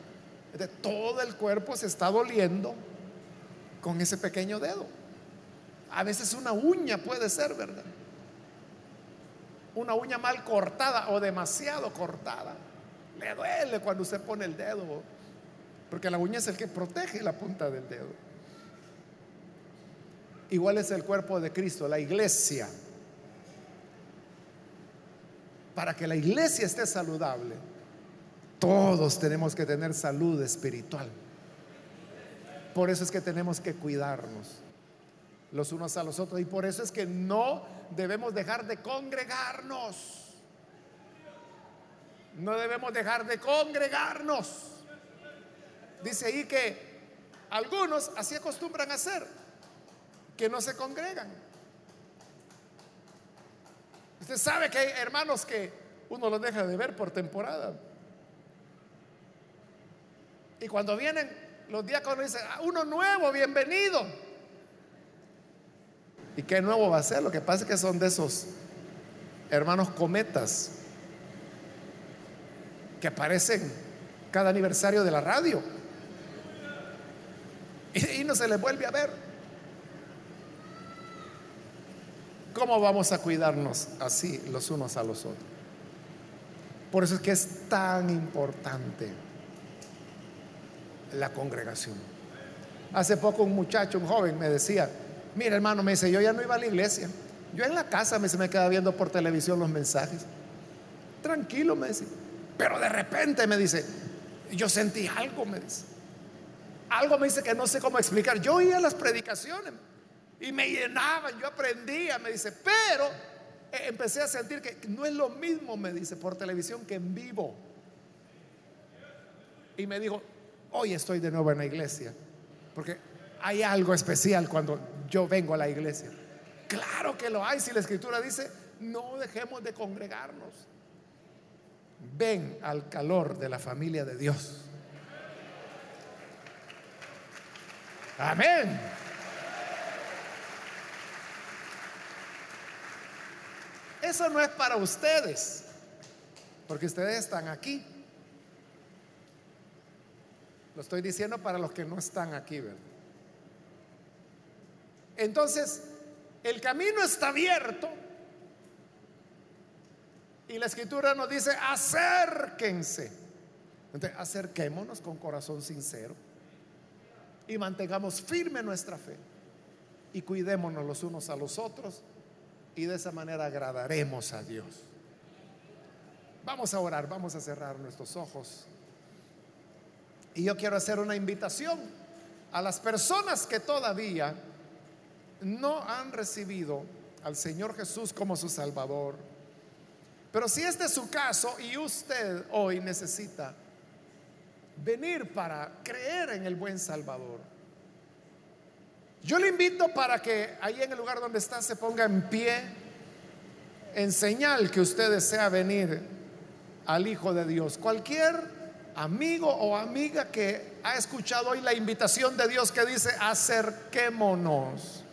Speaker 1: De todo el cuerpo se está doliendo con ese pequeño dedo. A veces una uña puede ser, ¿verdad? Una uña mal cortada o demasiado cortada. Le duele cuando usted pone el dedo, porque la uña es el que protege la punta del dedo. Igual es el cuerpo de Cristo, la iglesia. Para que la iglesia esté saludable, todos tenemos que tener salud espiritual. Por eso es que tenemos que cuidarnos los unos a los otros. Y por eso es que no debemos dejar de congregarnos. No debemos dejar de congregarnos. Dice ahí que algunos así acostumbran a hacer, que no se congregan. Usted sabe que hay hermanos que uno los deja de ver por temporada. Y cuando vienen los diáconos dicen, ah, uno nuevo, bienvenido. ¿Y qué nuevo va a ser? Lo que pasa es que son de esos hermanos cometas que aparecen cada aniversario de la radio. Y, no se les vuelve a ver. cómo vamos a cuidarnos así los unos a los otros. Por eso es que es tan importante la congregación. Hace poco un muchacho, un joven, me decía, mira hermano, me dice, yo ya no iba a la iglesia. Yo en la casa me, se me queda viendo por televisión los mensajes. Tranquilo, me dice. Pero de repente me dice, yo sentí algo, me dice. Algo me dice que no sé cómo explicar. Yo oía las predicaciones y me llenaban, yo aprendía, me dice, pero eh, empecé a sentir que no es lo mismo, me dice, por televisión que en vivo. Y me dijo, hoy estoy de nuevo en la iglesia, porque hay algo especial cuando yo vengo a la iglesia. Claro que lo hay, si la escritura dice, no dejemos de congregarnos. Ven al calor de la familia de Dios. Amén. Eso no es para ustedes, porque ustedes están aquí. Lo estoy diciendo para los que no están aquí, ¿verdad? Entonces, el camino está abierto y la escritura nos dice, acérquense. Entonces, acerquémonos con corazón sincero y mantengamos firme nuestra fe y cuidémonos los unos a los otros y de esa manera agradaremos a Dios. Vamos a orar, vamos a cerrar nuestros ojos. Y yo quiero hacer una invitación a las personas que todavía no han recibido al Señor Jesús como su Salvador. Pero si este es su caso y usted hoy necesita venir para creer en el buen Salvador, yo le invito para que ahí en el lugar donde está se ponga en pie en señal que usted desea venir al Hijo de Dios. Cualquier amigo o amiga que ha escuchado hoy la invitación de Dios que dice acerquémonos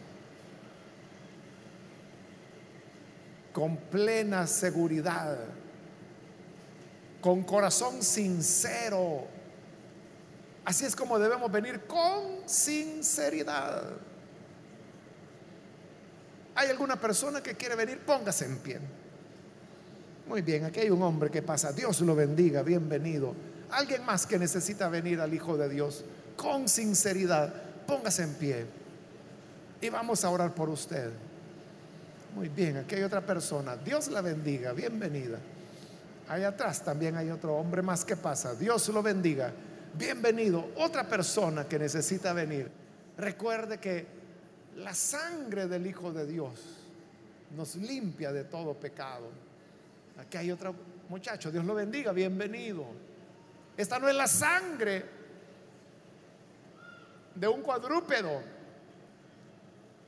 Speaker 1: con plena seguridad, con corazón sincero Así es como debemos venir con sinceridad. ¿Hay alguna persona que quiere venir? Póngase en pie. Muy bien, aquí hay un hombre que pasa. Dios lo bendiga, bienvenido. Alguien más que necesita venir al Hijo de Dios con sinceridad, póngase en pie. Y vamos a orar por usted. Muy bien, aquí hay otra persona. Dios la bendiga, bienvenida. Ahí atrás también hay otro hombre más que pasa. Dios lo bendiga bienvenido. Otra persona que necesita venir, recuerde que la sangre del Hijo de Dios nos limpia de todo pecado. Aquí hay otro muchacho, Dios lo bendiga, bienvenido. Esta no es la sangre de un cuadrúpedo,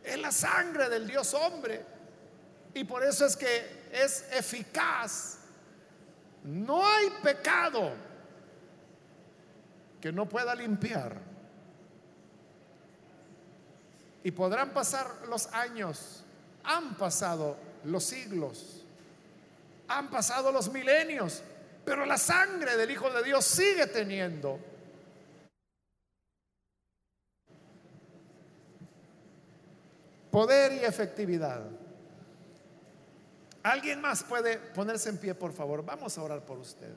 Speaker 1: es la sangre del Dios hombre. Y por eso es que es eficaz. No hay pecado que no pueda limpiar. Y podrán pasar los años, han pasado los siglos, han pasado los milenios, pero la sangre del Hijo de Dios sigue teniendo poder y efectividad. ¿Alguien más puede ponerse en pie, por favor? Vamos a orar por usted.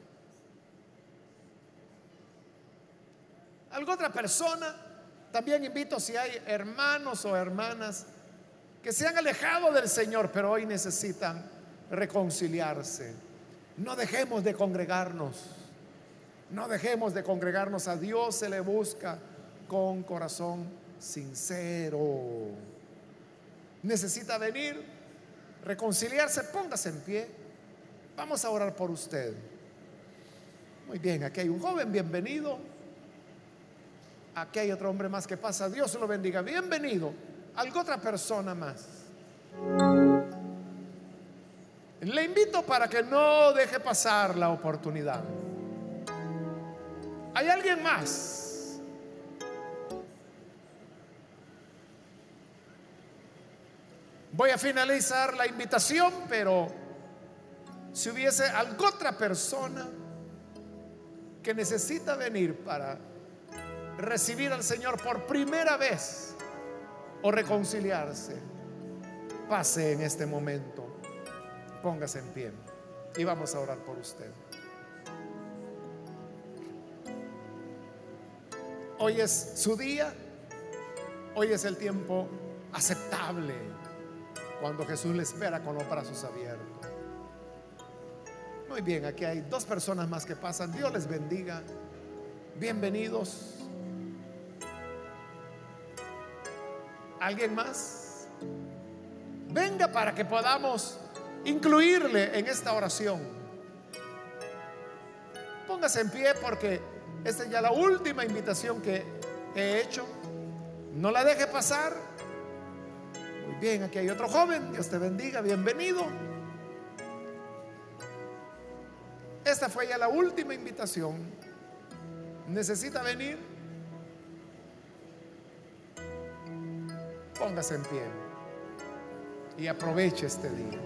Speaker 1: ¿Alguna otra persona? También invito si hay hermanos o hermanas que se han alejado del Señor, pero hoy necesitan reconciliarse. No dejemos de congregarnos. No dejemos de congregarnos. A Dios se le busca con corazón sincero. Necesita venir, reconciliarse, póngase en pie. Vamos a orar por usted. Muy bien, aquí hay un joven, bienvenido. Aquí hay otro hombre más que pasa. Dios lo bendiga. Bienvenido. Algo otra persona más. Le invito para que no deje pasar la oportunidad. ¿Hay alguien más? Voy a finalizar la invitación, pero si hubiese alguna otra persona que necesita venir para recibir al Señor por primera vez o reconciliarse. pase en este momento. Póngase en pie y vamos a orar por usted. Hoy es su día, hoy es el tiempo aceptable cuando Jesús le espera con los brazos abiertos. Muy bien, aquí hay dos personas más que pasan. Dios les bendiga. Bienvenidos. ¿Alguien más? Venga para que podamos incluirle en esta oración. Póngase en pie porque esta es ya la última invitación que he hecho. No la deje pasar. Muy bien, aquí hay otro joven. Dios te bendiga. Bienvenido. Esta fue ya la última invitación. ¿Necesita venir? Póngase en pie y aproveche este día.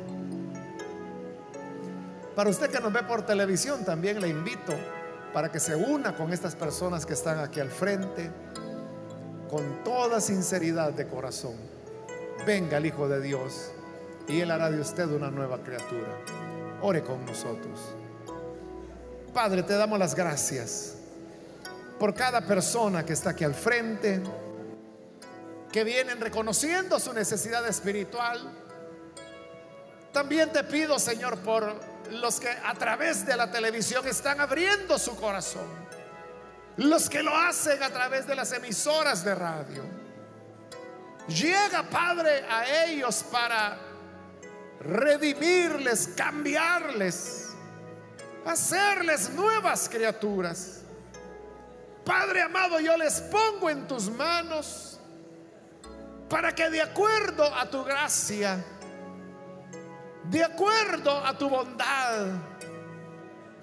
Speaker 1: Para usted que nos ve por televisión, también le invito para que se una con estas personas que están aquí al frente con toda sinceridad de corazón. Venga el Hijo de Dios y Él hará de usted una nueva criatura. Ore con nosotros. Padre, te damos las gracias por cada persona que está aquí al frente, que vienen reconociendo su necesidad espiritual. También te pido, Señor, por los que a través de la televisión están abriendo su corazón, los que lo hacen a través de las emisoras de radio. Llega, Padre, a ellos para redimirles, cambiarles, hacerles nuevas criaturas. Padre amado, yo les pongo en tus manos para que de acuerdo a tu gracia, de acuerdo a tu bondad,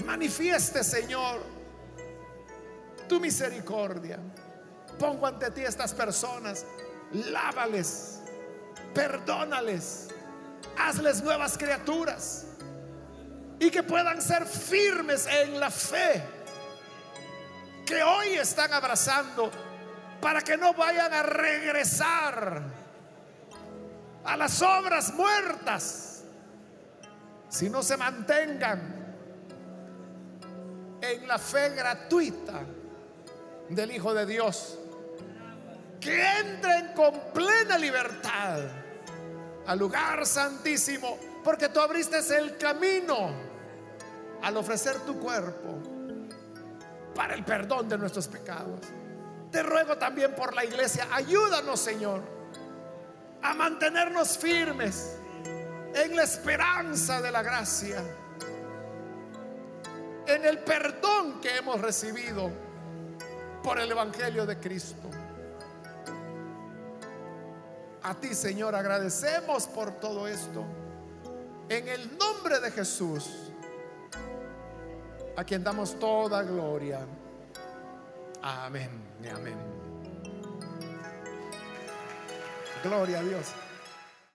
Speaker 1: manifieste, Señor, tu misericordia. Pongo ante ti estas personas, lávales, perdónales, hazles nuevas criaturas y que puedan ser firmes en la fe que hoy están abrazando para que no vayan a regresar a las obras muertas si no se mantengan en la fe gratuita del Hijo de Dios, que entren con plena libertad al lugar santísimo, porque tú abriste el camino al ofrecer tu cuerpo para el perdón de nuestros pecados. Te ruego también por la iglesia, ayúdanos Señor a mantenernos firmes en la esperanza de la gracia, en el perdón que hemos recibido por el Evangelio de Cristo. A ti, Señor, agradecemos por todo esto. En el nombre de Jesús, a quien damos toda gloria. Amén amén. Gloria a Dios.